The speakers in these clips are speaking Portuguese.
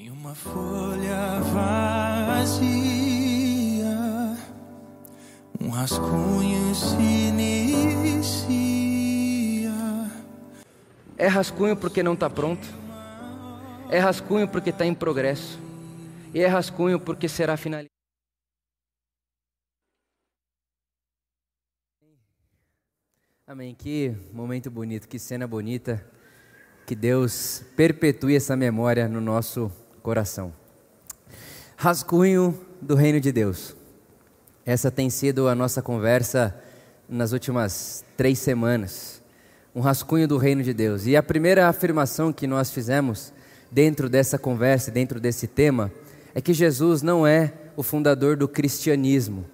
Em uma folha vazia, um rascunho se inicia. É rascunho porque não está pronto. É rascunho porque está em progresso. E é rascunho porque será finalizado. Amém. Que momento bonito, que cena bonita. Que Deus perpetue essa memória no nosso coração. Rascunho do Reino de Deus. Essa tem sido a nossa conversa nas últimas três semanas. Um rascunho do Reino de Deus. E a primeira afirmação que nós fizemos dentro dessa conversa, dentro desse tema, é que Jesus não é o fundador do cristianismo.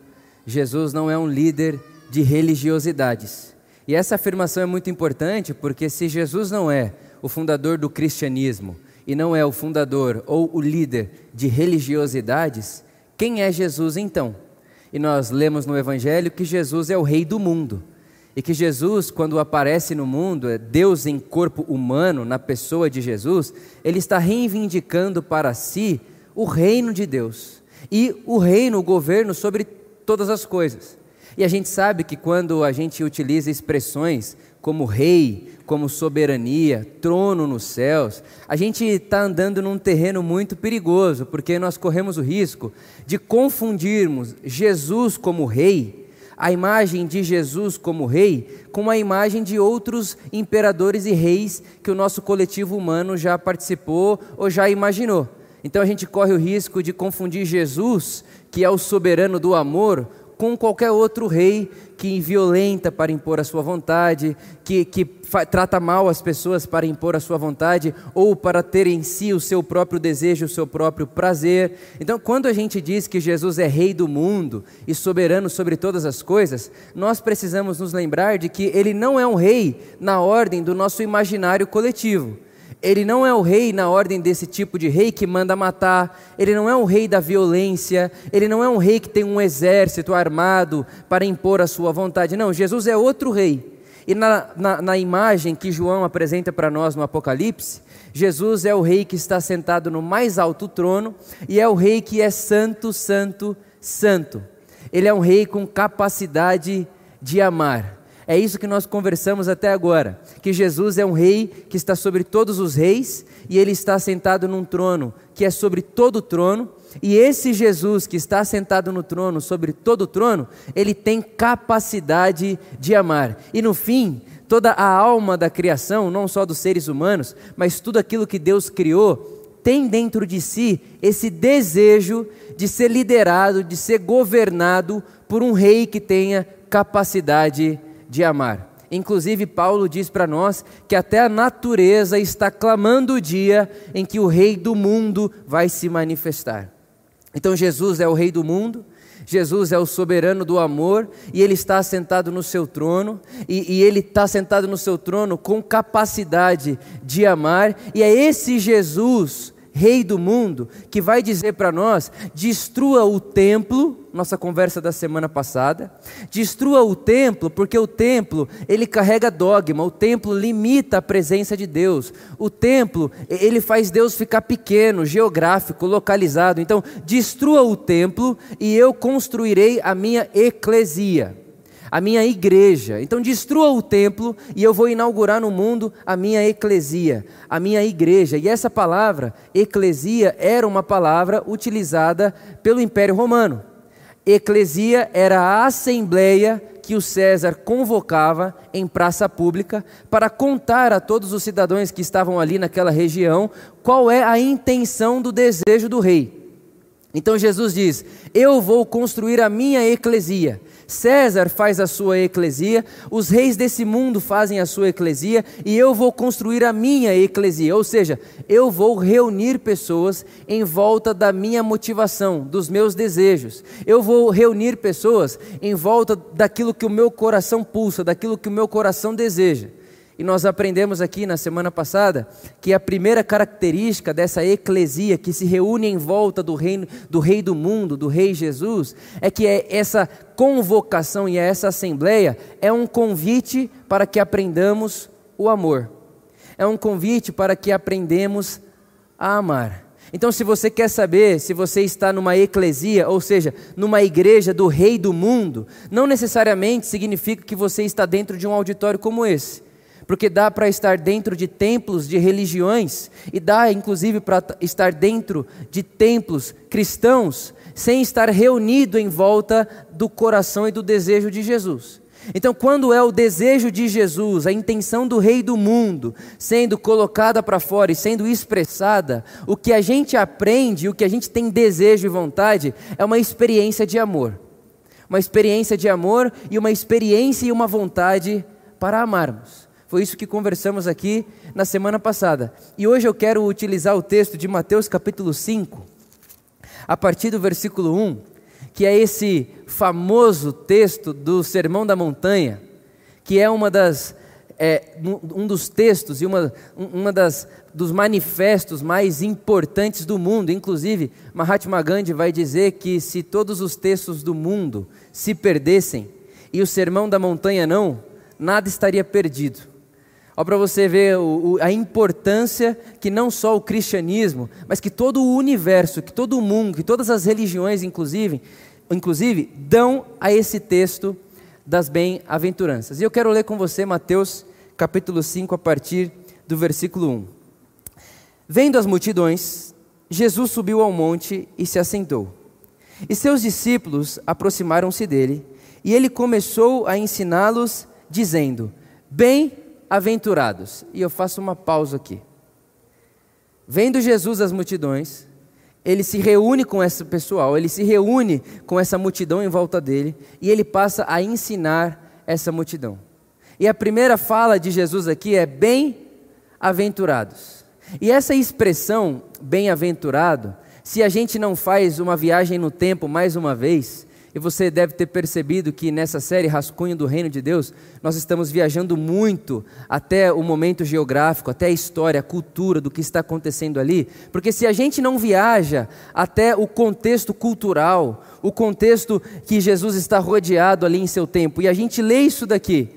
Jesus não é um líder de religiosidades. E essa afirmação é muito importante porque se Jesus não é o fundador do cristianismo e não é o fundador ou o líder de religiosidades, quem é Jesus então? E nós lemos no Evangelho que Jesus é o Rei do mundo. E que Jesus, quando aparece no mundo, é Deus em corpo humano, na pessoa de Jesus, ele está reivindicando para si o reino de Deus e o reino, o governo sobre todas as coisas. E a gente sabe que quando a gente utiliza expressões como rei, como soberania, trono nos céus, a gente está andando num terreno muito perigoso, porque nós corremos o risco de confundirmos Jesus como rei, a imagem de Jesus como rei, com a imagem de outros imperadores e reis que o nosso coletivo humano já participou ou já imaginou. Então a gente corre o risco de confundir Jesus, que é o soberano do amor, com qualquer outro rei que violenta para impor a sua vontade, que, que trata mal as pessoas para impor a sua vontade, ou para ter em si o seu próprio desejo, o seu próprio prazer. Então, quando a gente diz que Jesus é rei do mundo e soberano sobre todas as coisas, nós precisamos nos lembrar de que ele não é um rei na ordem do nosso imaginário coletivo. Ele não é o rei na ordem desse tipo de rei que manda matar, ele não é um rei da violência, ele não é um rei que tem um exército armado para impor a sua vontade. Não, Jesus é outro rei. E na, na, na imagem que João apresenta para nós no Apocalipse, Jesus é o rei que está sentado no mais alto trono e é o rei que é santo, santo, santo. Ele é um rei com capacidade de amar. É isso que nós conversamos até agora, que Jesus é um rei que está sobre todos os reis e ele está sentado num trono que é sobre todo o trono, e esse Jesus que está sentado no trono, sobre todo o trono, ele tem capacidade de amar. E no fim, toda a alma da criação, não só dos seres humanos, mas tudo aquilo que Deus criou, tem dentro de si esse desejo de ser liderado, de ser governado por um rei que tenha capacidade de amar. Inclusive, Paulo diz para nós que até a natureza está clamando o dia em que o Rei do mundo vai se manifestar. Então, Jesus é o Rei do mundo, Jesus é o soberano do amor e ele está sentado no seu trono, e, e ele está sentado no seu trono com capacidade de amar, e é esse Jesus rei do mundo, que vai dizer para nós: destrua o templo, nossa conversa da semana passada, destrua o templo, porque o templo, ele carrega dogma, o templo limita a presença de Deus. O templo, ele faz Deus ficar pequeno, geográfico, localizado. Então, destrua o templo e eu construirei a minha eclesia a minha igreja. Então destrua o templo e eu vou inaugurar no mundo a minha eclesia, a minha igreja. E essa palavra, eclesia, era uma palavra utilizada pelo Império Romano. Eclesia era a assembleia que o César convocava em praça pública para contar a todos os cidadãos que estavam ali naquela região qual é a intenção do desejo do rei. Então Jesus diz: Eu vou construir a minha eclesia. César faz a sua eclesia, os reis desse mundo fazem a sua eclesia e eu vou construir a minha eclesia, ou seja, eu vou reunir pessoas em volta da minha motivação, dos meus desejos. Eu vou reunir pessoas em volta daquilo que o meu coração pulsa, daquilo que o meu coração deseja. E nós aprendemos aqui na semana passada que a primeira característica dessa eclesia que se reúne em volta do, reino, do rei do mundo, do rei Jesus, é que é essa convocação e essa assembleia é um convite para que aprendamos o amor. É um convite para que aprendemos a amar. Então, se você quer saber se você está numa eclesia, ou seja, numa igreja do rei do mundo, não necessariamente significa que você está dentro de um auditório como esse. Porque dá para estar dentro de templos de religiões, e dá inclusive para estar dentro de templos cristãos, sem estar reunido em volta do coração e do desejo de Jesus. Então, quando é o desejo de Jesus, a intenção do Rei do mundo, sendo colocada para fora e sendo expressada, o que a gente aprende, o que a gente tem desejo e vontade, é uma experiência de amor. Uma experiência de amor e uma experiência e uma vontade para amarmos. Foi isso que conversamos aqui na semana passada. E hoje eu quero utilizar o texto de Mateus capítulo 5, a partir do versículo 1 que é esse famoso texto do Sermão da Montanha, que é uma das é, um dos textos e uma, uma das, dos manifestos mais importantes do mundo. Inclusive, Mahatma Gandhi vai dizer que se todos os textos do mundo se perdessem e o Sermão da Montanha não, nada estaria perdido. Olha para você ver o, o, a importância que não só o cristianismo, mas que todo o universo, que todo o mundo, que todas as religiões, inclusive, inclusive, dão a esse texto das bem-aventuranças. E eu quero ler com você Mateus capítulo 5, a partir do versículo 1. Vendo as multidões, Jesus subiu ao monte e se assentou. E seus discípulos aproximaram-se dele, e ele começou a ensiná-los, dizendo: Bem-aventurados. E eu faço uma pausa aqui. Vendo Jesus as multidões, ele se reúne com esse pessoal, ele se reúne com essa multidão em volta dele e ele passa a ensinar essa multidão. E a primeira fala de Jesus aqui é bem-aventurados. E essa expressão bem-aventurado, se a gente não faz uma viagem no tempo mais uma vez, e você deve ter percebido que nessa série Rascunho do Reino de Deus, nós estamos viajando muito até o momento geográfico, até a história, a cultura do que está acontecendo ali, porque se a gente não viaja até o contexto cultural, o contexto que Jesus está rodeado ali em seu tempo, e a gente lê isso daqui,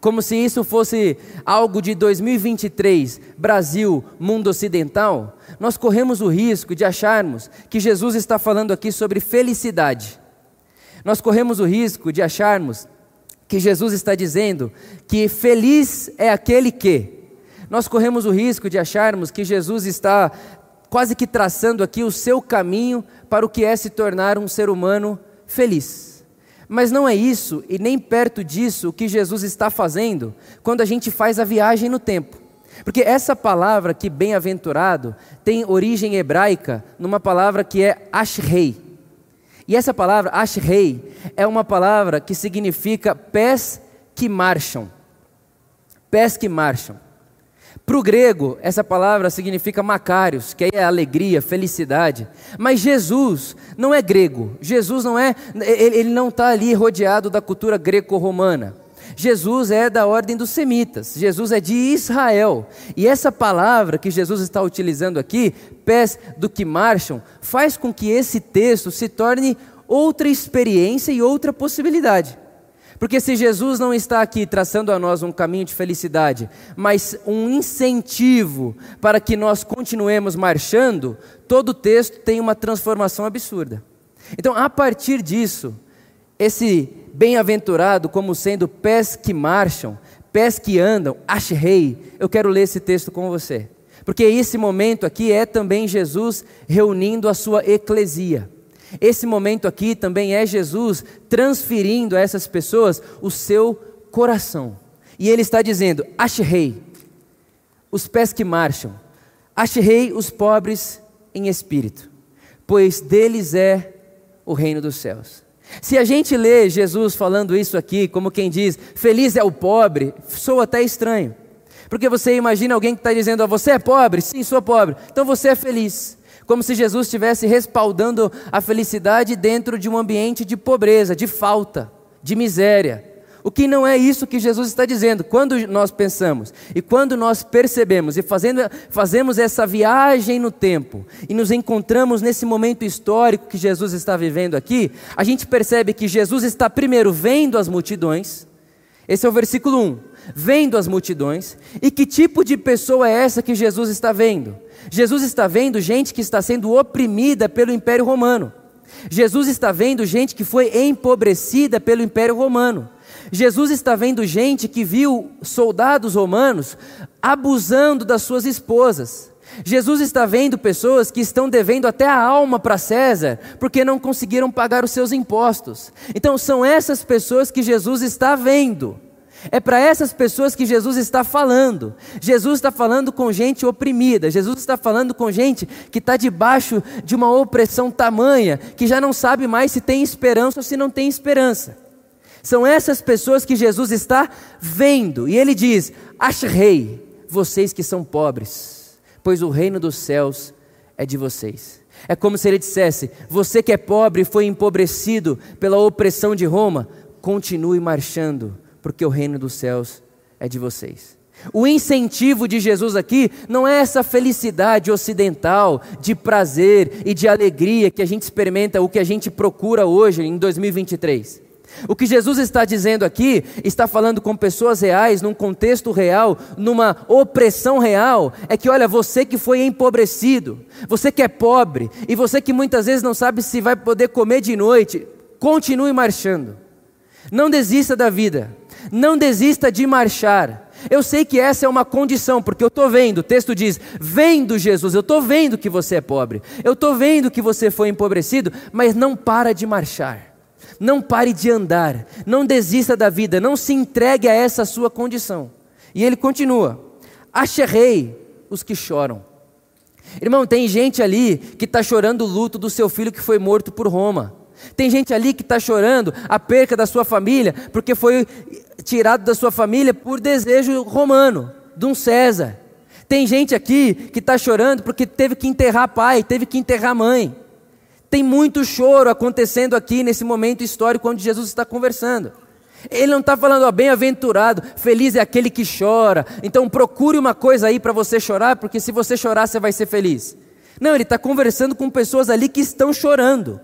como se isso fosse algo de 2023, Brasil, mundo ocidental, nós corremos o risco de acharmos que Jesus está falando aqui sobre felicidade nós corremos o risco de acharmos que Jesus está dizendo que feliz é aquele que. Nós corremos o risco de acharmos que Jesus está quase que traçando aqui o seu caminho para o que é se tornar um ser humano feliz. Mas não é isso e nem perto disso o que Jesus está fazendo quando a gente faz a viagem no tempo. Porque essa palavra que bem-aventurado tem origem hebraica numa palavra que é ashrei. E essa palavra, ashrei, é uma palavra que significa pés que marcham. Pés que marcham. Para o grego, essa palavra significa macários, que é alegria, felicidade. Mas Jesus não é grego. Jesus não é, ele não está ali rodeado da cultura greco-romana. Jesus é da ordem dos semitas, Jesus é de Israel. E essa palavra que Jesus está utilizando aqui, pés do que marcham, faz com que esse texto se torne outra experiência e outra possibilidade. Porque se Jesus não está aqui traçando a nós um caminho de felicidade, mas um incentivo para que nós continuemos marchando, todo o texto tem uma transformação absurda. Então, a partir disso, esse bem-aventurado como sendo pés que marcham, pés que andam, rei. eu quero ler esse texto com você. Porque esse momento aqui é também Jesus reunindo a sua eclesia. Esse momento aqui também é Jesus transferindo a essas pessoas o seu coração. E ele está dizendo: rei, os pés que marcham, rei os pobres em espírito, pois deles é o reino dos céus. Se a gente lê Jesus falando isso aqui, como quem diz, feliz é o pobre, soa até estranho. Porque você imagina alguém que está dizendo, ah, você é pobre? Sim, sou pobre. Então você é feliz. Como se Jesus estivesse respaldando a felicidade dentro de um ambiente de pobreza, de falta, de miséria. O que não é isso que Jesus está dizendo. Quando nós pensamos e quando nós percebemos e fazendo, fazemos essa viagem no tempo e nos encontramos nesse momento histórico que Jesus está vivendo aqui, a gente percebe que Jesus está primeiro vendo as multidões, Esse é o versículo 1. Vendo as multidões, e que tipo de pessoa é essa que Jesus está vendo? Jesus está vendo gente que está sendo oprimida pelo Império Romano. Jesus está vendo gente que foi empobrecida pelo Império Romano. Jesus está vendo gente que viu soldados romanos abusando das suas esposas. Jesus está vendo pessoas que estão devendo até a alma para César, porque não conseguiram pagar os seus impostos. Então, são essas pessoas que Jesus está vendo. É para essas pessoas que Jesus está falando. Jesus está falando com gente oprimida. Jesus está falando com gente que está debaixo de uma opressão tamanha, que já não sabe mais se tem esperança ou se não tem esperança. São essas pessoas que Jesus está vendo. E ele diz: Achrei, vocês que são pobres, pois o reino dos céus é de vocês. É como se ele dissesse: Você que é pobre e foi empobrecido pela opressão de Roma, continue marchando porque o reino dos céus é de vocês. O incentivo de Jesus aqui não é essa felicidade ocidental de prazer e de alegria que a gente experimenta, o que a gente procura hoje em 2023. O que Jesus está dizendo aqui, está falando com pessoas reais, num contexto real, numa opressão real, é que olha, você que foi empobrecido, você que é pobre, e você que muitas vezes não sabe se vai poder comer de noite, continue marchando. Não desista da vida. Não desista de marchar. Eu sei que essa é uma condição, porque eu estou vendo, o texto diz: vendo Jesus, eu estou vendo que você é pobre, eu estou vendo que você foi empobrecido, mas não para de marchar, não pare de andar, não desista da vida, não se entregue a essa sua condição. E ele continua: acherrei os que choram. Irmão, tem gente ali que está chorando o luto do seu filho que foi morto por Roma. Tem gente ali que está chorando a perca da sua família, porque foi tirado da sua família por desejo romano, de um César. Tem gente aqui que está chorando porque teve que enterrar pai, teve que enterrar mãe. Tem muito choro acontecendo aqui nesse momento histórico onde Jesus está conversando. Ele não está falando, ó, bem-aventurado, feliz é aquele que chora. Então procure uma coisa aí para você chorar, porque se você chorar, você vai ser feliz. Não, ele está conversando com pessoas ali que estão chorando.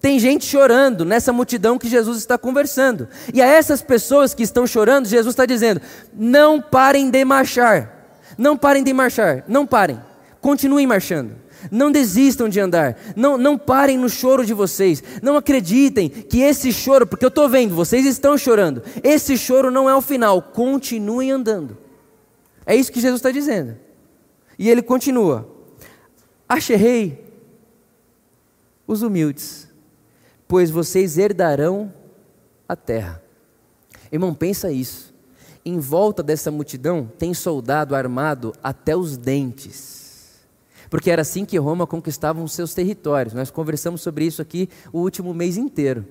Tem gente chorando nessa multidão que Jesus está conversando. E a essas pessoas que estão chorando, Jesus está dizendo: não parem de marchar. Não parem de marchar. Não parem. Continuem marchando. Não desistam de andar. Não, não parem no choro de vocês. Não acreditem que esse choro, porque eu estou vendo, vocês estão chorando. Esse choro não é o final. Continuem andando. É isso que Jesus está dizendo. E ele continua: Acherrei os humildes pois vocês herdarão a terra. Irmão, pensa isso. Em volta dessa multidão tem soldado armado até os dentes. Porque era assim que Roma conquistava os seus territórios. Nós conversamos sobre isso aqui o último mês inteiro.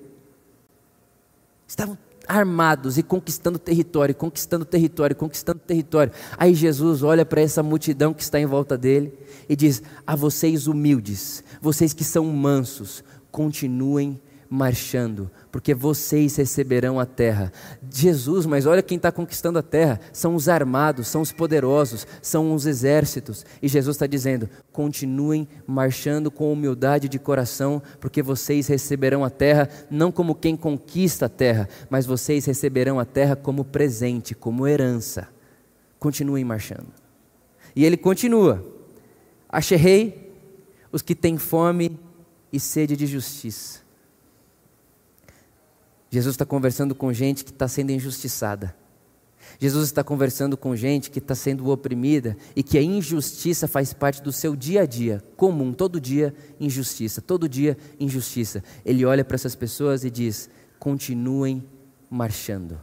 Estavam armados e conquistando território, conquistando território, conquistando território. Aí Jesus olha para essa multidão que está em volta dele e diz: A vocês humildes, vocês que são mansos, continuem marchando, porque vocês receberão a terra. Jesus, mas olha quem está conquistando a terra: são os armados, são os poderosos, são os exércitos. E Jesus está dizendo: continuem marchando com humildade de coração, porque vocês receberão a terra, não como quem conquista a terra, mas vocês receberão a terra como presente, como herança. Continuem marchando. E ele continua: Acherrei os que têm fome e sede de justiça. Jesus está conversando com gente que está sendo injustiçada. Jesus está conversando com gente que está sendo oprimida e que a injustiça faz parte do seu dia a dia, comum, todo dia injustiça, todo dia injustiça. Ele olha para essas pessoas e diz: continuem marchando,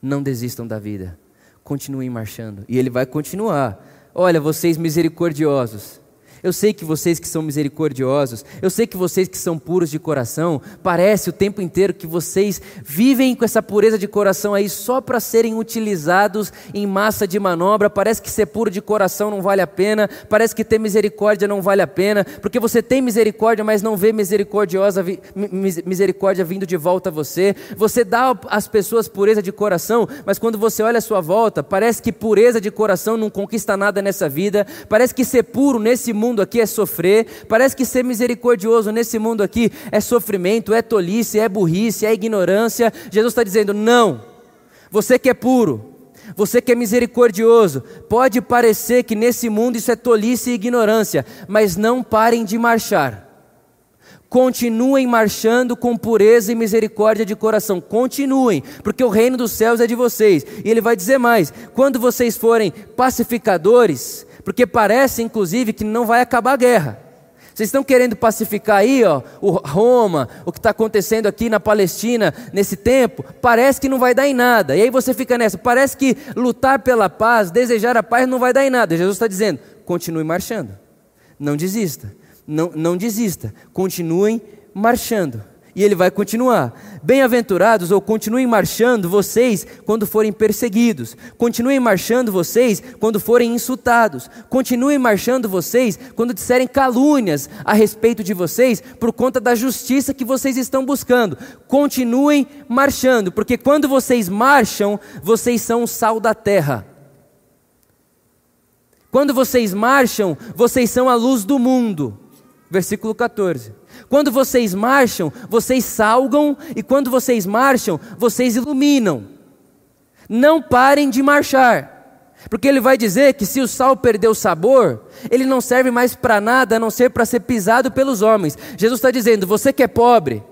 não desistam da vida, continuem marchando. E ele vai continuar: olha, vocês misericordiosos, eu sei que vocês que são misericordiosos, eu sei que vocês que são puros de coração, parece o tempo inteiro que vocês vivem com essa pureza de coração aí só para serem utilizados em massa de manobra. Parece que ser puro de coração não vale a pena, parece que ter misericórdia não vale a pena, porque você tem misericórdia, mas não vê misericordiosa misericórdia vindo de volta a você. Você dá às pessoas pureza de coração, mas quando você olha a sua volta, parece que pureza de coração não conquista nada nessa vida. Parece que ser puro nesse mundo mundo aqui é sofrer, parece que ser misericordioso nesse mundo aqui é sofrimento, é tolice, é burrice, é ignorância. Jesus está dizendo: não, Você que é puro, você que é misericordioso, pode parecer que nesse mundo isso é tolice e ignorância, mas não parem de marchar. Continuem marchando com pureza e misericórdia de coração. Continuem, porque o reino dos céus é de vocês. E ele vai dizer mais: quando vocês forem pacificadores, porque parece inclusive que não vai acabar a guerra. Vocês estão querendo pacificar aí, ó, o Roma, o que está acontecendo aqui na Palestina nesse tempo? Parece que não vai dar em nada. E aí você fica nessa. Parece que lutar pela paz, desejar a paz, não vai dar em nada. Jesus está dizendo: continue marchando, não desista, não, não desista, continuem marchando. E ele vai continuar. Bem-aventurados, ou continuem marchando vocês quando forem perseguidos. Continuem marchando vocês quando forem insultados. Continuem marchando vocês quando disserem calúnias a respeito de vocês por conta da justiça que vocês estão buscando. Continuem marchando, porque quando vocês marcham, vocês são o sal da terra. Quando vocês marcham, vocês são a luz do mundo. Versículo 14. Quando vocês marcham, vocês salgam, e quando vocês marcham, vocês iluminam. Não parem de marchar. Porque ele vai dizer que se o sal perdeu o sabor, ele não serve mais para nada a não ser para ser pisado pelos homens. Jesus está dizendo: você que é pobre,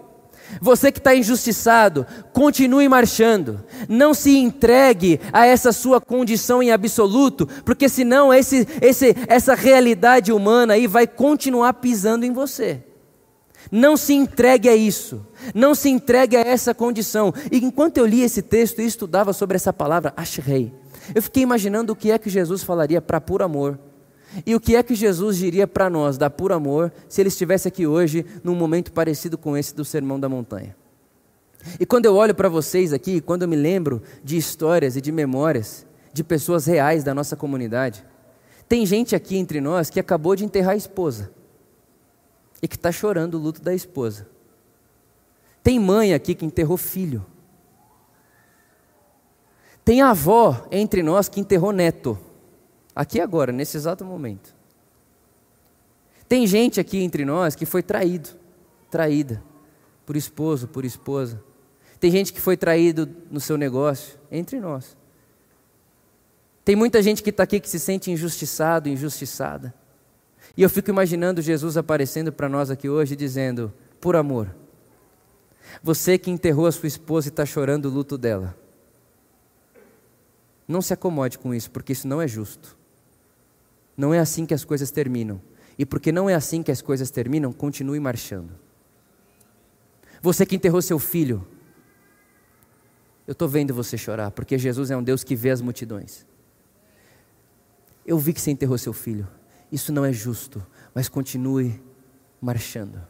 você que está injustiçado, continue marchando. Não se entregue a essa sua condição em absoluto, porque senão esse, esse, essa realidade humana aí vai continuar pisando em você. Não se entregue a isso. Não se entregue a essa condição. E enquanto eu li esse texto e estudava sobre essa palavra, ashrei, eu fiquei imaginando o que é que Jesus falaria para puro amor. E o que é que Jesus diria para nós, da puro amor, se ele estivesse aqui hoje, num momento parecido com esse do Sermão da Montanha. E quando eu olho para vocês aqui, quando eu me lembro de histórias e de memórias de pessoas reais da nossa comunidade, tem gente aqui entre nós que acabou de enterrar a esposa e que está chorando o luto da esposa. Tem mãe aqui que enterrou filho. Tem avó entre nós que enterrou neto. Aqui agora, nesse exato momento. Tem gente aqui entre nós que foi traído, traída, por esposo, por esposa. Tem gente que foi traído no seu negócio, entre nós. Tem muita gente que está aqui que se sente injustiçado, injustiçada. E eu fico imaginando Jesus aparecendo para nós aqui hoje dizendo: por amor, você que enterrou a sua esposa e está chorando o luto dela, não se acomode com isso, porque isso não é justo. Não é assim que as coisas terminam. E porque não é assim que as coisas terminam, continue marchando. Você que enterrou seu filho, eu estou vendo você chorar, porque Jesus é um Deus que vê as multidões. Eu vi que você enterrou seu filho. Isso não é justo, mas continue marchando.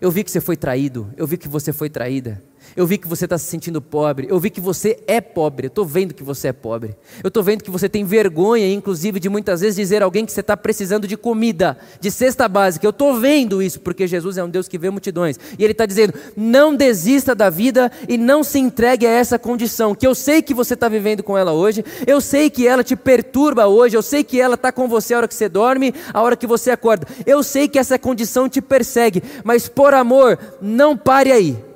Eu vi que você foi traído, eu vi que você foi traída. Eu vi que você está se sentindo pobre. Eu vi que você é pobre. Eu estou vendo que você é pobre. Eu estou vendo que você tem vergonha, inclusive, de muitas vezes dizer a alguém que você está precisando de comida, de cesta básica. Eu estou vendo isso, porque Jesus é um Deus que vê multidões. E Ele está dizendo: não desista da vida e não se entregue a essa condição, que eu sei que você está vivendo com ela hoje. Eu sei que ela te perturba hoje. Eu sei que ela está com você a hora que você dorme, a hora que você acorda. Eu sei que essa condição te persegue, mas por amor, não pare aí.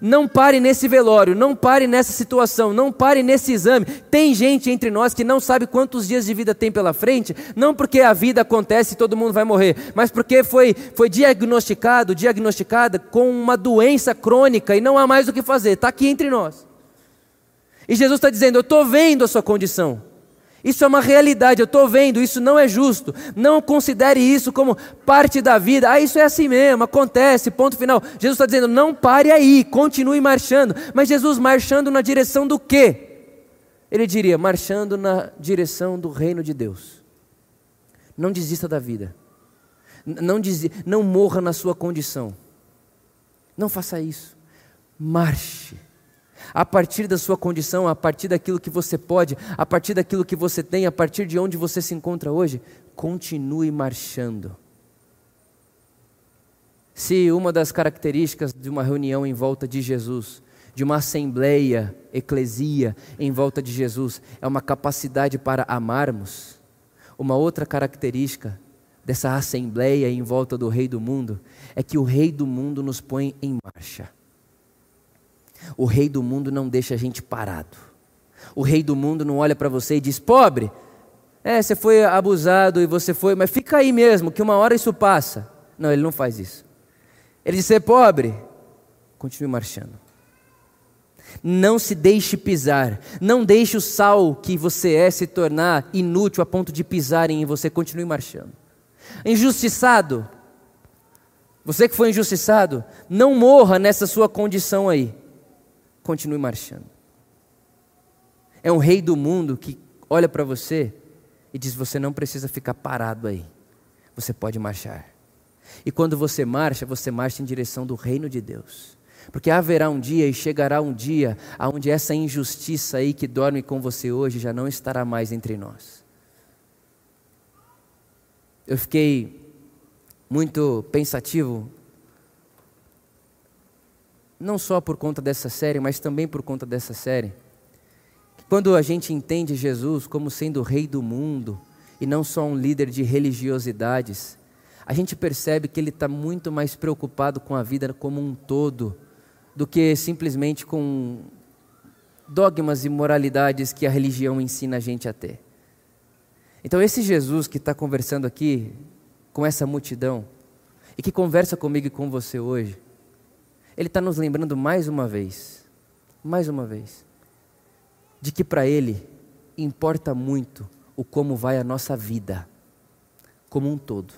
Não pare nesse velório, não pare nessa situação, não pare nesse exame. Tem gente entre nós que não sabe quantos dias de vida tem pela frente, não porque a vida acontece e todo mundo vai morrer, mas porque foi, foi diagnosticado, diagnosticada com uma doença crônica e não há mais o que fazer. Está aqui entre nós. E Jesus está dizendo: Eu estou vendo a sua condição. Isso é uma realidade, eu estou vendo, isso não é justo. Não considere isso como parte da vida. Ah, isso é assim mesmo, acontece, ponto final. Jesus está dizendo, não pare aí, continue marchando. Mas Jesus marchando na direção do quê? Ele diria, marchando na direção do reino de Deus. Não desista da vida. Não, desi não morra na sua condição. Não faça isso. Marche a partir da sua condição, a partir daquilo que você pode, a partir daquilo que você tem, a partir de onde você se encontra hoje, continue marchando. Se uma das características de uma reunião em volta de Jesus, de uma assembleia, eclesia em volta de Jesus, é uma capacidade para amarmos, uma outra característica dessa assembleia em volta do Rei do mundo é que o Rei do mundo nos põe em marcha. O rei do mundo não deixa a gente parado. O rei do mundo não olha para você e diz: pobre, é, você foi abusado e você foi, mas fica aí mesmo, que uma hora isso passa. Não, ele não faz isso. Ele diz: ser pobre, continue marchando. Não se deixe pisar. Não deixe o sal que você é se tornar inútil a ponto de pisarem em você. Continue marchando. Injustiçado. Você que foi injustiçado, não morra nessa sua condição aí. Continue marchando. É um rei do mundo que olha para você e diz: Você não precisa ficar parado aí. Você pode marchar. E quando você marcha, você marcha em direção do reino de Deus. Porque haverá um dia e chegará um dia onde essa injustiça aí que dorme com você hoje já não estará mais entre nós. Eu fiquei muito pensativo, não só por conta dessa série, mas também por conta dessa série. Quando a gente entende Jesus como sendo o rei do mundo e não só um líder de religiosidades, a gente percebe que ele está muito mais preocupado com a vida como um todo do que simplesmente com dogmas e moralidades que a religião ensina a gente a ter. Então, esse Jesus que está conversando aqui com essa multidão e que conversa comigo e com você hoje, ele está nos lembrando mais uma vez, mais uma vez, de que para ele importa muito o como vai a nossa vida, como um todo.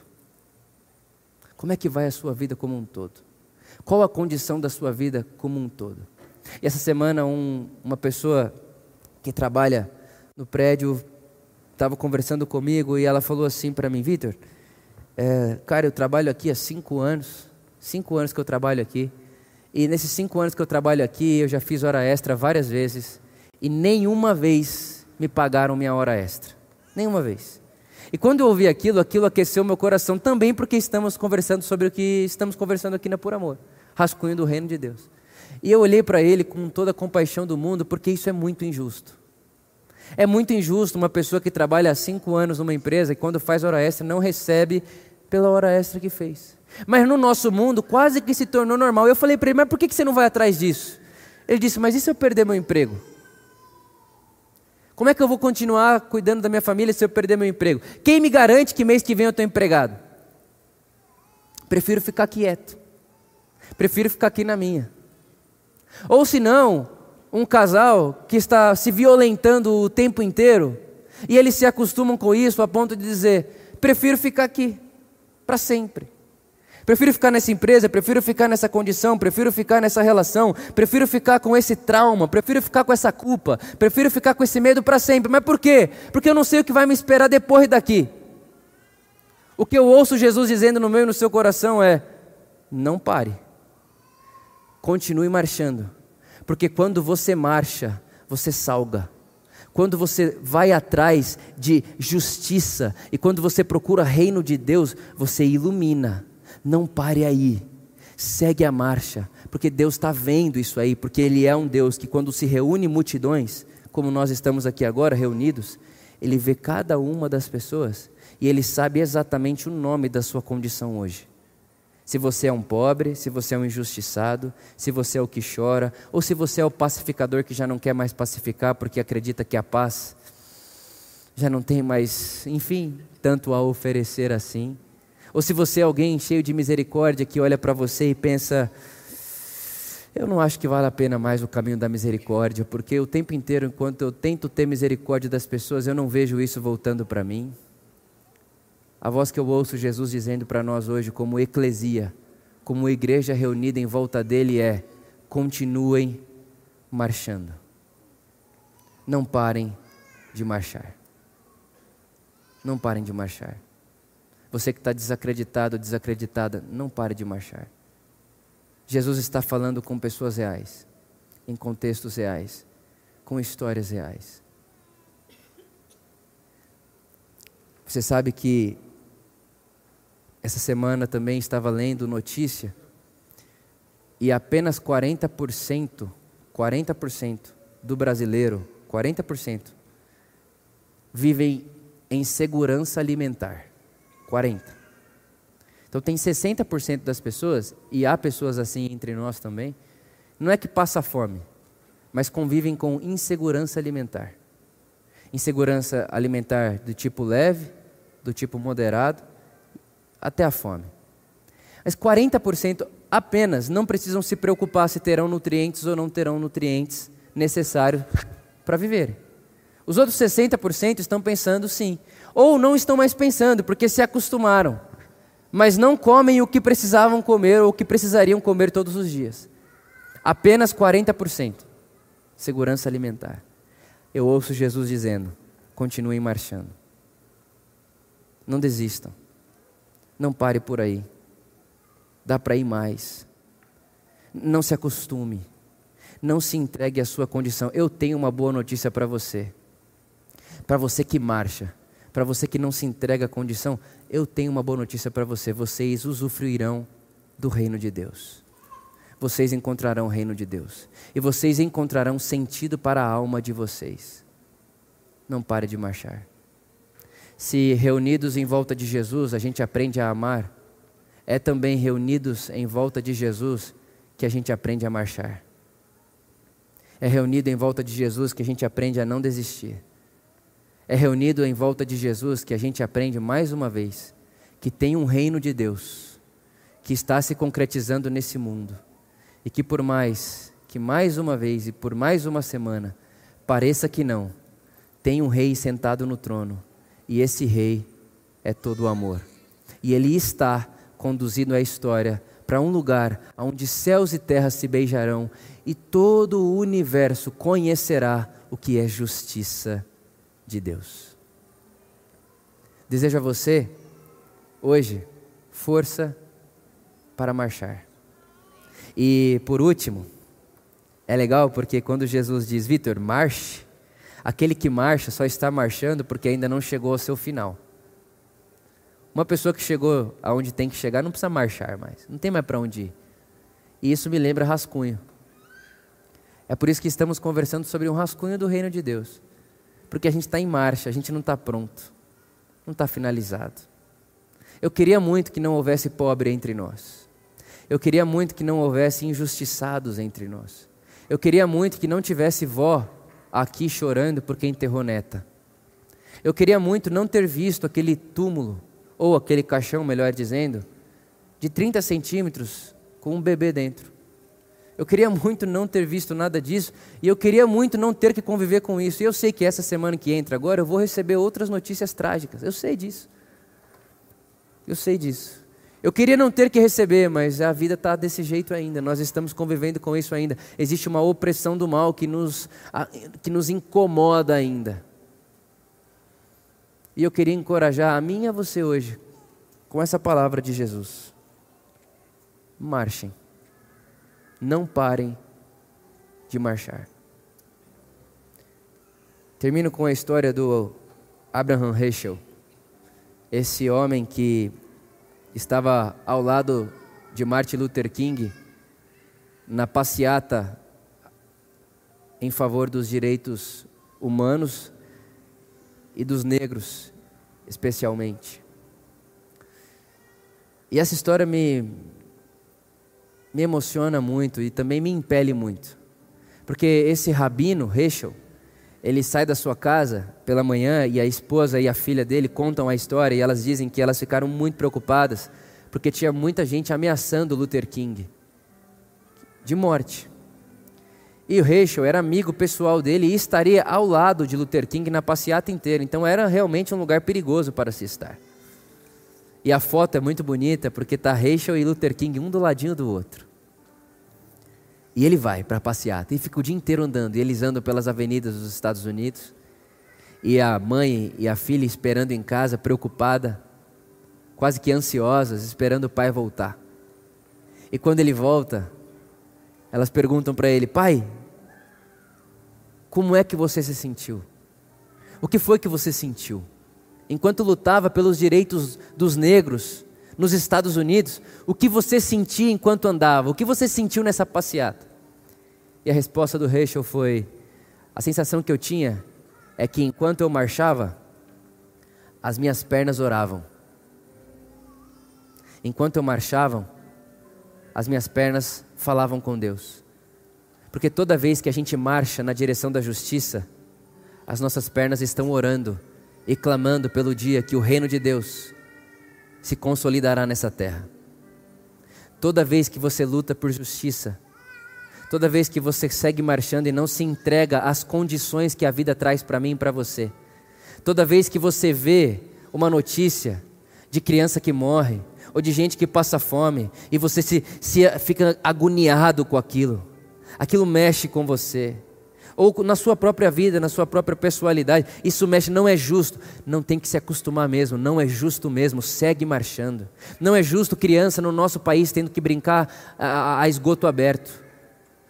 Como é que vai a sua vida como um todo? Qual a condição da sua vida como um todo? E essa semana, um, uma pessoa que trabalha no prédio estava conversando comigo e ela falou assim para mim: Vitor, é, cara, eu trabalho aqui há cinco anos, cinco anos que eu trabalho aqui, e nesses cinco anos que eu trabalho aqui, eu já fiz hora extra várias vezes, e nenhuma vez me pagaram minha hora extra. Nenhuma vez. E quando eu ouvi aquilo, aquilo aqueceu meu coração também porque estamos conversando sobre o que estamos conversando aqui na Por Amor rascunho do reino de Deus. E eu olhei para ele com toda a compaixão do mundo, porque isso é muito injusto. É muito injusto uma pessoa que trabalha há cinco anos numa empresa e quando faz hora extra não recebe pela hora extra que fez. Mas no nosso mundo quase que se tornou normal. Eu falei para ele, mas por que você não vai atrás disso? Ele disse, mas e se eu perder meu emprego? Como é que eu vou continuar cuidando da minha família se eu perder meu emprego? Quem me garante que mês que vem eu estou empregado? Prefiro ficar quieto. Prefiro ficar aqui na minha. Ou se não, um casal que está se violentando o tempo inteiro e eles se acostumam com isso a ponto de dizer: prefiro ficar aqui para sempre. Prefiro ficar nessa empresa, prefiro ficar nessa condição, prefiro ficar nessa relação, prefiro ficar com esse trauma, prefiro ficar com essa culpa, prefiro ficar com esse medo para sempre. Mas por quê? Porque eu não sei o que vai me esperar depois daqui. O que eu ouço Jesus dizendo no meu e no seu coração é: não pare. Continue marchando, porque quando você marcha, você salga. Quando você vai atrás de justiça e quando você procura reino de Deus, você ilumina. Não pare aí. Segue a marcha, porque Deus está vendo isso aí, porque Ele é um Deus que, quando se reúne multidões, como nós estamos aqui agora reunidos, Ele vê cada uma das pessoas e Ele sabe exatamente o nome da sua condição hoje se você é um pobre, se você é um injustiçado, se você é o que chora, ou se você é o pacificador que já não quer mais pacificar porque acredita que a paz já não tem mais, enfim, tanto a oferecer assim. Ou se você é alguém cheio de misericórdia que olha para você e pensa: eu não acho que vale a pena mais o caminho da misericórdia, porque o tempo inteiro, enquanto eu tento ter misericórdia das pessoas, eu não vejo isso voltando para mim. A voz que eu ouço Jesus dizendo para nós hoje, como eclesia, como igreja reunida em volta dele, é: continuem marchando. Não parem de marchar. Não parem de marchar. Você que está desacreditado, desacreditada, não pare de marchar. Jesus está falando com pessoas reais, em contextos reais, com histórias reais. Você sabe que essa semana também estava lendo notícia e apenas 40%, 40% do brasileiro, 40% vivem em segurança alimentar. 40. Então tem 60% das pessoas, e há pessoas assim entre nós também, não é que passa fome, mas convivem com insegurança alimentar. Insegurança alimentar do tipo leve, do tipo moderado, até a fome. Mas 40% apenas não precisam se preocupar se terão nutrientes ou não terão nutrientes necessários para viver. Os outros 60% estão pensando sim, ou não estão mais pensando porque se acostumaram, mas não comem o que precisavam comer ou o que precisariam comer todos os dias. Apenas 40% segurança alimentar. Eu ouço Jesus dizendo: continuem marchando. Não desistam. Não pare por aí. Dá para ir mais. Não se acostume. Não se entregue à sua condição. Eu tenho uma boa notícia para você. Para você que marcha, para você que não se entrega à condição, eu tenho uma boa notícia para você. Vocês usufruirão do reino de Deus. Vocês encontrarão o reino de Deus. E vocês encontrarão sentido para a alma de vocês. Não pare de marchar. Se reunidos em volta de Jesus a gente aprende a amar, é também reunidos em volta de Jesus que a gente aprende a marchar. É reunido em volta de Jesus que a gente aprende a não desistir. É reunido em volta de Jesus que a gente aprende mais uma vez que tem um reino de Deus que está se concretizando nesse mundo e que por mais que mais uma vez e por mais uma semana pareça que não, tem um rei sentado no trono e esse rei é todo o amor. E ele está conduzindo a história para um lugar onde céus e terras se beijarão e todo o universo conhecerá o que é justiça de Deus. Desejo a você, hoje, força para marchar. E por último, é legal porque quando Jesus diz, Vitor, marche, aquele que marcha só está marchando porque ainda não chegou ao seu final. Uma pessoa que chegou aonde tem que chegar não precisa marchar mais, não tem mais para onde ir. E isso me lembra rascunho. É por isso que estamos conversando sobre um rascunho do reino de Deus. Porque a gente está em marcha, a gente não está pronto, não está finalizado. Eu queria muito que não houvesse pobre entre nós. Eu queria muito que não houvesse injustiçados entre nós. Eu queria muito que não tivesse vó aqui chorando porque enterrou neta. Eu queria muito não ter visto aquele túmulo ou aquele caixão, melhor dizendo, de 30 centímetros com um bebê dentro. Eu queria muito não ter visto nada disso e eu queria muito não ter que conviver com isso. E eu sei que essa semana que entra agora eu vou receber outras notícias trágicas. Eu sei disso. Eu sei disso. Eu queria não ter que receber, mas a vida está desse jeito ainda. Nós estamos convivendo com isso ainda. Existe uma opressão do mal que nos, que nos incomoda ainda. E eu queria encorajar a mim e a você hoje com essa palavra de Jesus. Marchem. Não parem de marchar. Termino com a história do Abraham Heschel, esse homem que estava ao lado de Martin Luther King na passeata em favor dos direitos humanos e dos negros, especialmente. E essa história me, me emociona muito e também me impele muito. Porque esse rabino, Heschel, ele sai da sua casa pela manhã e a esposa e a filha dele contam a história e elas dizem que elas ficaram muito preocupadas porque tinha muita gente ameaçando Luther King de morte. E o Heschel era amigo pessoal dele e estaria ao lado de Luther King na passeata inteira. Então era realmente um lugar perigoso para se estar. E a foto é muito bonita porque está Heschel e Luther King um do ladinho do outro. E ele vai para a passeata e fica o dia inteiro andando. E eles andam pelas avenidas dos Estados Unidos. E a mãe e a filha esperando em casa, preocupada, quase que ansiosas, esperando o pai voltar. E quando ele volta, elas perguntam para ele: Pai, como é que você se sentiu? O que foi que você sentiu? Enquanto lutava pelos direitos dos negros nos Estados Unidos, o que você sentia enquanto andava? O que você sentiu nessa passeata? E a resposta do Heschel foi: a sensação que eu tinha é que enquanto eu marchava, as minhas pernas oravam. Enquanto eu marchava, as minhas pernas falavam com Deus. Porque toda vez que a gente marcha na direção da justiça, as nossas pernas estão orando e clamando pelo dia que o reino de Deus se consolidará nessa terra. Toda vez que você luta por justiça, toda vez que você segue marchando e não se entrega às condições que a vida traz para mim e para você, toda vez que você vê uma notícia de criança que morre, ou de gente que passa fome, e você se, se fica agoniado com aquilo, aquilo mexe com você, ou na sua própria vida, na sua própria pessoalidade, isso mexe, não é justo, não tem que se acostumar mesmo, não é justo mesmo, segue marchando. Não é justo criança no nosso país tendo que brincar a, a esgoto aberto,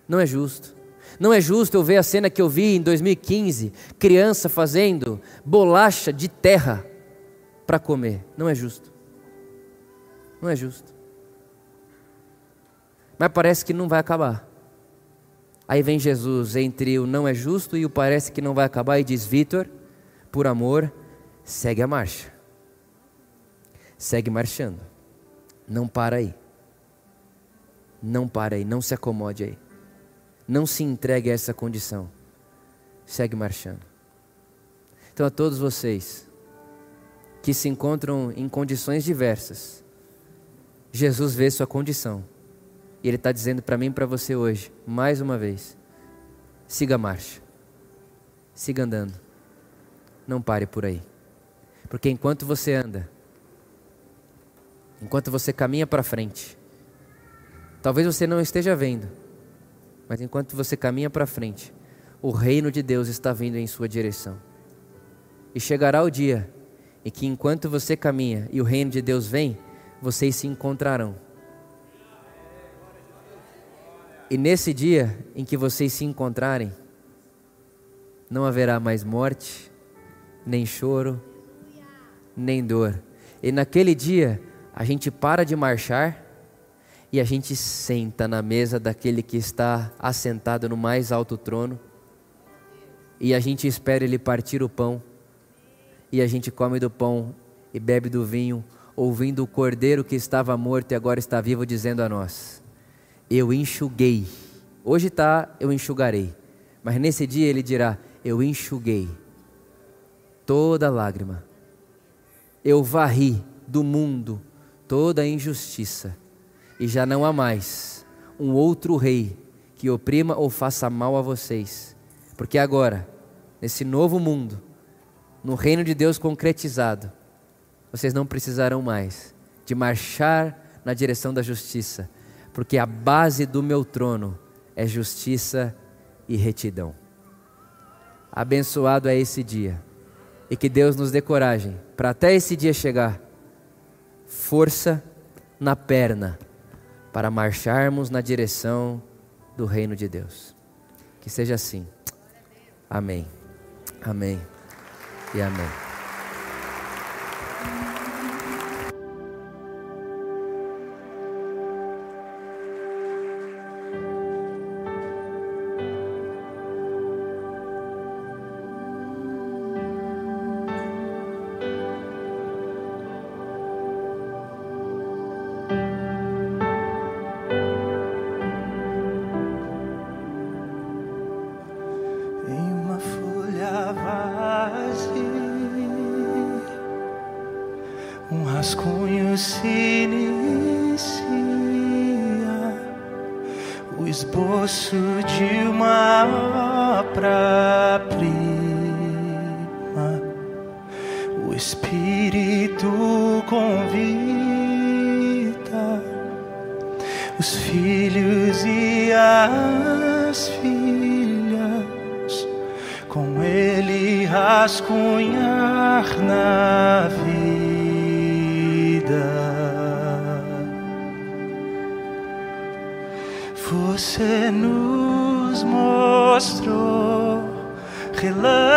não é justo. Não é justo eu ver a cena que eu vi em 2015, criança fazendo bolacha de terra para comer. Não é justo. Não é justo. Mas parece que não vai acabar. Aí vem Jesus entre o não é justo e o parece que não vai acabar e diz: Vitor, por amor, segue a marcha. Segue marchando. Não para aí. Não para aí, não se acomode aí. Não se entregue a essa condição. Segue marchando. Então, a todos vocês que se encontram em condições diversas, Jesus vê sua condição. E Ele está dizendo para mim e para você hoje, mais uma vez: siga a marcha, siga andando, não pare por aí. Porque enquanto você anda, enquanto você caminha para frente, talvez você não esteja vendo, mas enquanto você caminha para frente, o reino de Deus está vindo em sua direção. E chegará o dia em que, enquanto você caminha e o reino de Deus vem, vocês se encontrarão. E nesse dia em que vocês se encontrarem, não haverá mais morte, nem choro, nem dor. E naquele dia, a gente para de marchar e a gente senta na mesa daquele que está assentado no mais alto trono. E a gente espera ele partir o pão. E a gente come do pão e bebe do vinho ouvindo o cordeiro que estava morto e agora está vivo, dizendo a nós: Eu enxuguei. Hoje está, eu enxugarei. Mas nesse dia ele dirá: Eu enxuguei toda lágrima. Eu varri do mundo toda injustiça. E já não há mais um outro rei que oprima ou faça mal a vocês. Porque agora, nesse novo mundo, no reino de Deus concretizado, vocês não precisarão mais de marchar na direção da justiça, porque a base do meu trono é justiça e retidão. Abençoado é esse dia, e que Deus nos dê coragem para até esse dia chegar, força na perna, para marcharmos na direção do reino de Deus. Que seja assim. Amém. Amém. E amém.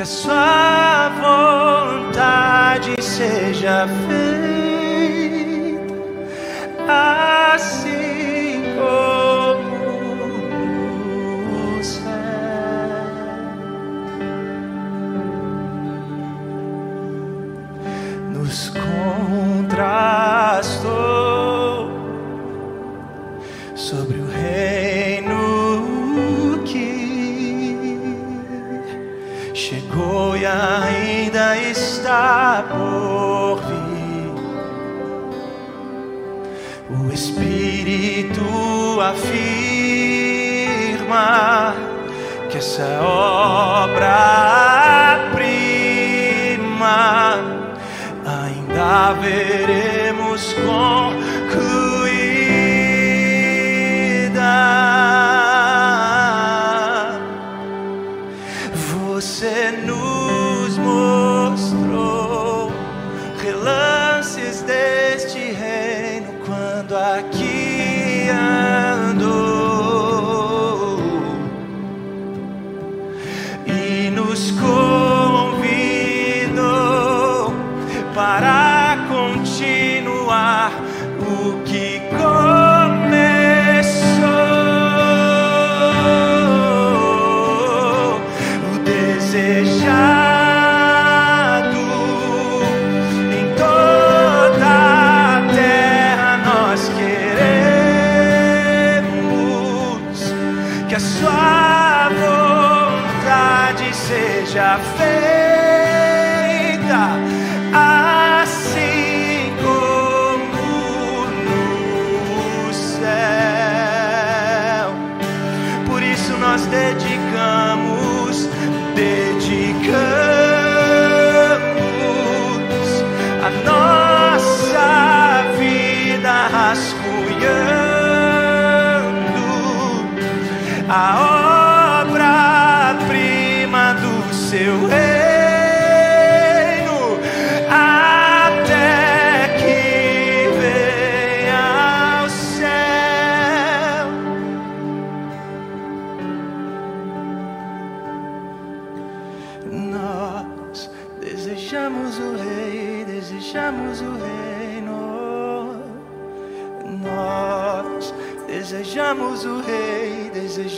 que a sua vontade seja feita Espírito afirma que essa obra-prima ainda veremos concluída.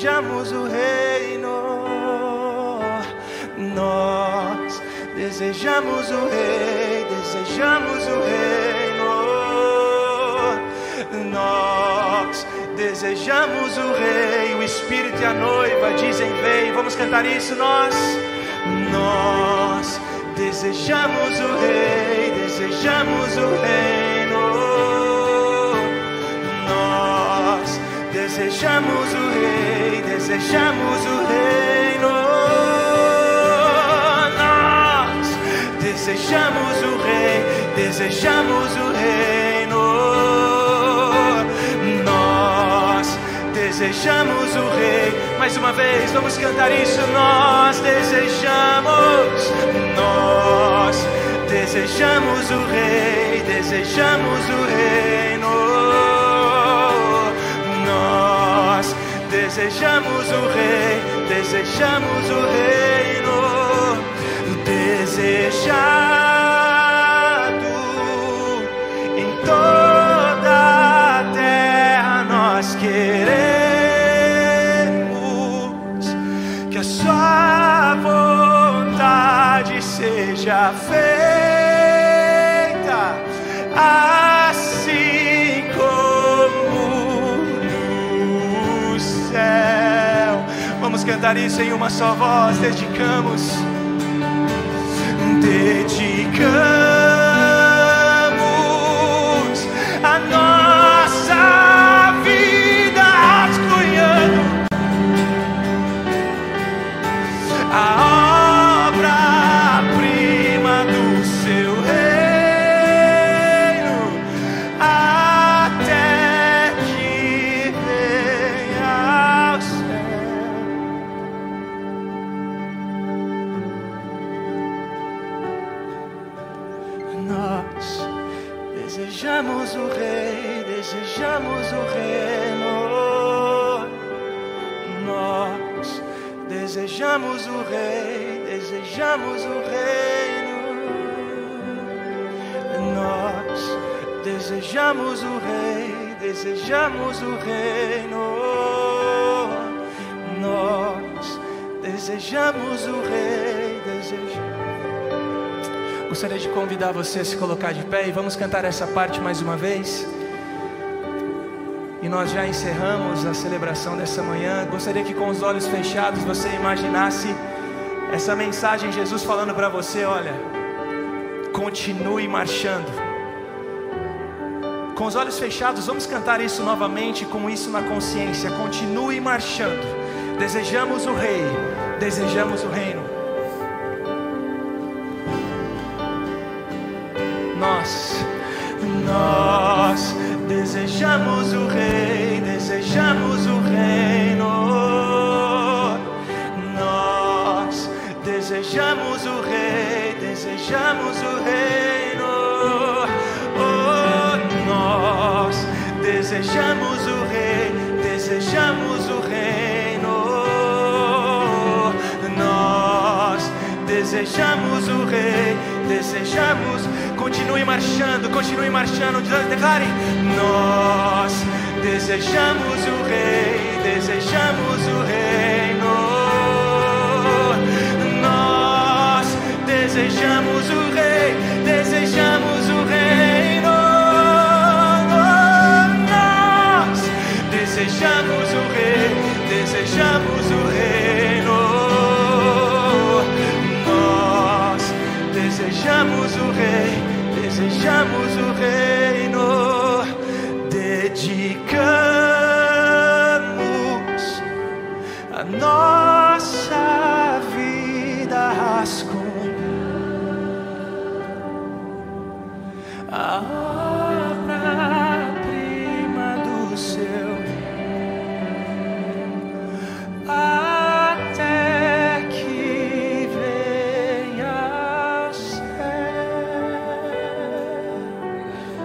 Desejamos o reino. Nós desejamos o rei, desejamos o reino. Nós desejamos o rei, o Espírito e a noiva dizem: Vem, vamos cantar isso. Nós, nós desejamos o rei, desejamos o reino. Desejamos o rei, desejamos o reino. Nós desejamos o rei, desejamos o reino. Nós desejamos o rei. Mais uma vez, vamos cantar isso. Nós desejamos, nós desejamos o rei, desejamos o reino. Desejamos o rei, desejamos o reino. Desejado em toda a terra nós queremos que a sua vontade seja feita cantar isso em uma só voz, dedicamos dedicamos desejamos o rei, desejamos o reino. Nós desejamos o rei, desejamos o reino. Nós desejamos o rei, desejamos o reino. Nós desejamos o rei, desejamos. Gostaria de convidar você a se colocar de pé e vamos cantar essa parte mais uma vez. E nós já encerramos a celebração dessa manhã. Gostaria que com os olhos fechados você imaginasse essa mensagem Jesus falando para você, olha, continue marchando. Com os olhos fechados, vamos cantar isso novamente com isso na consciência. Continue marchando. Desejamos o rei, desejamos o reino. Desejamos o Rei, desejamos o reino. Nós desejamos o Rei, desejamos o reino. Oh, nós desejamos o Rei, desejamos o reino. Nós desejamos o Rei, desejamos Continue marchando, continue marchando. Declare: Nós desejamos o Rei, desejamos o reino. Nós desejamos o Rei, desejamos o reino. Nós desejamos o Rei, desejamos o reino. Desejamos o Rei desejamos o reino, dedicamos a nossa vida às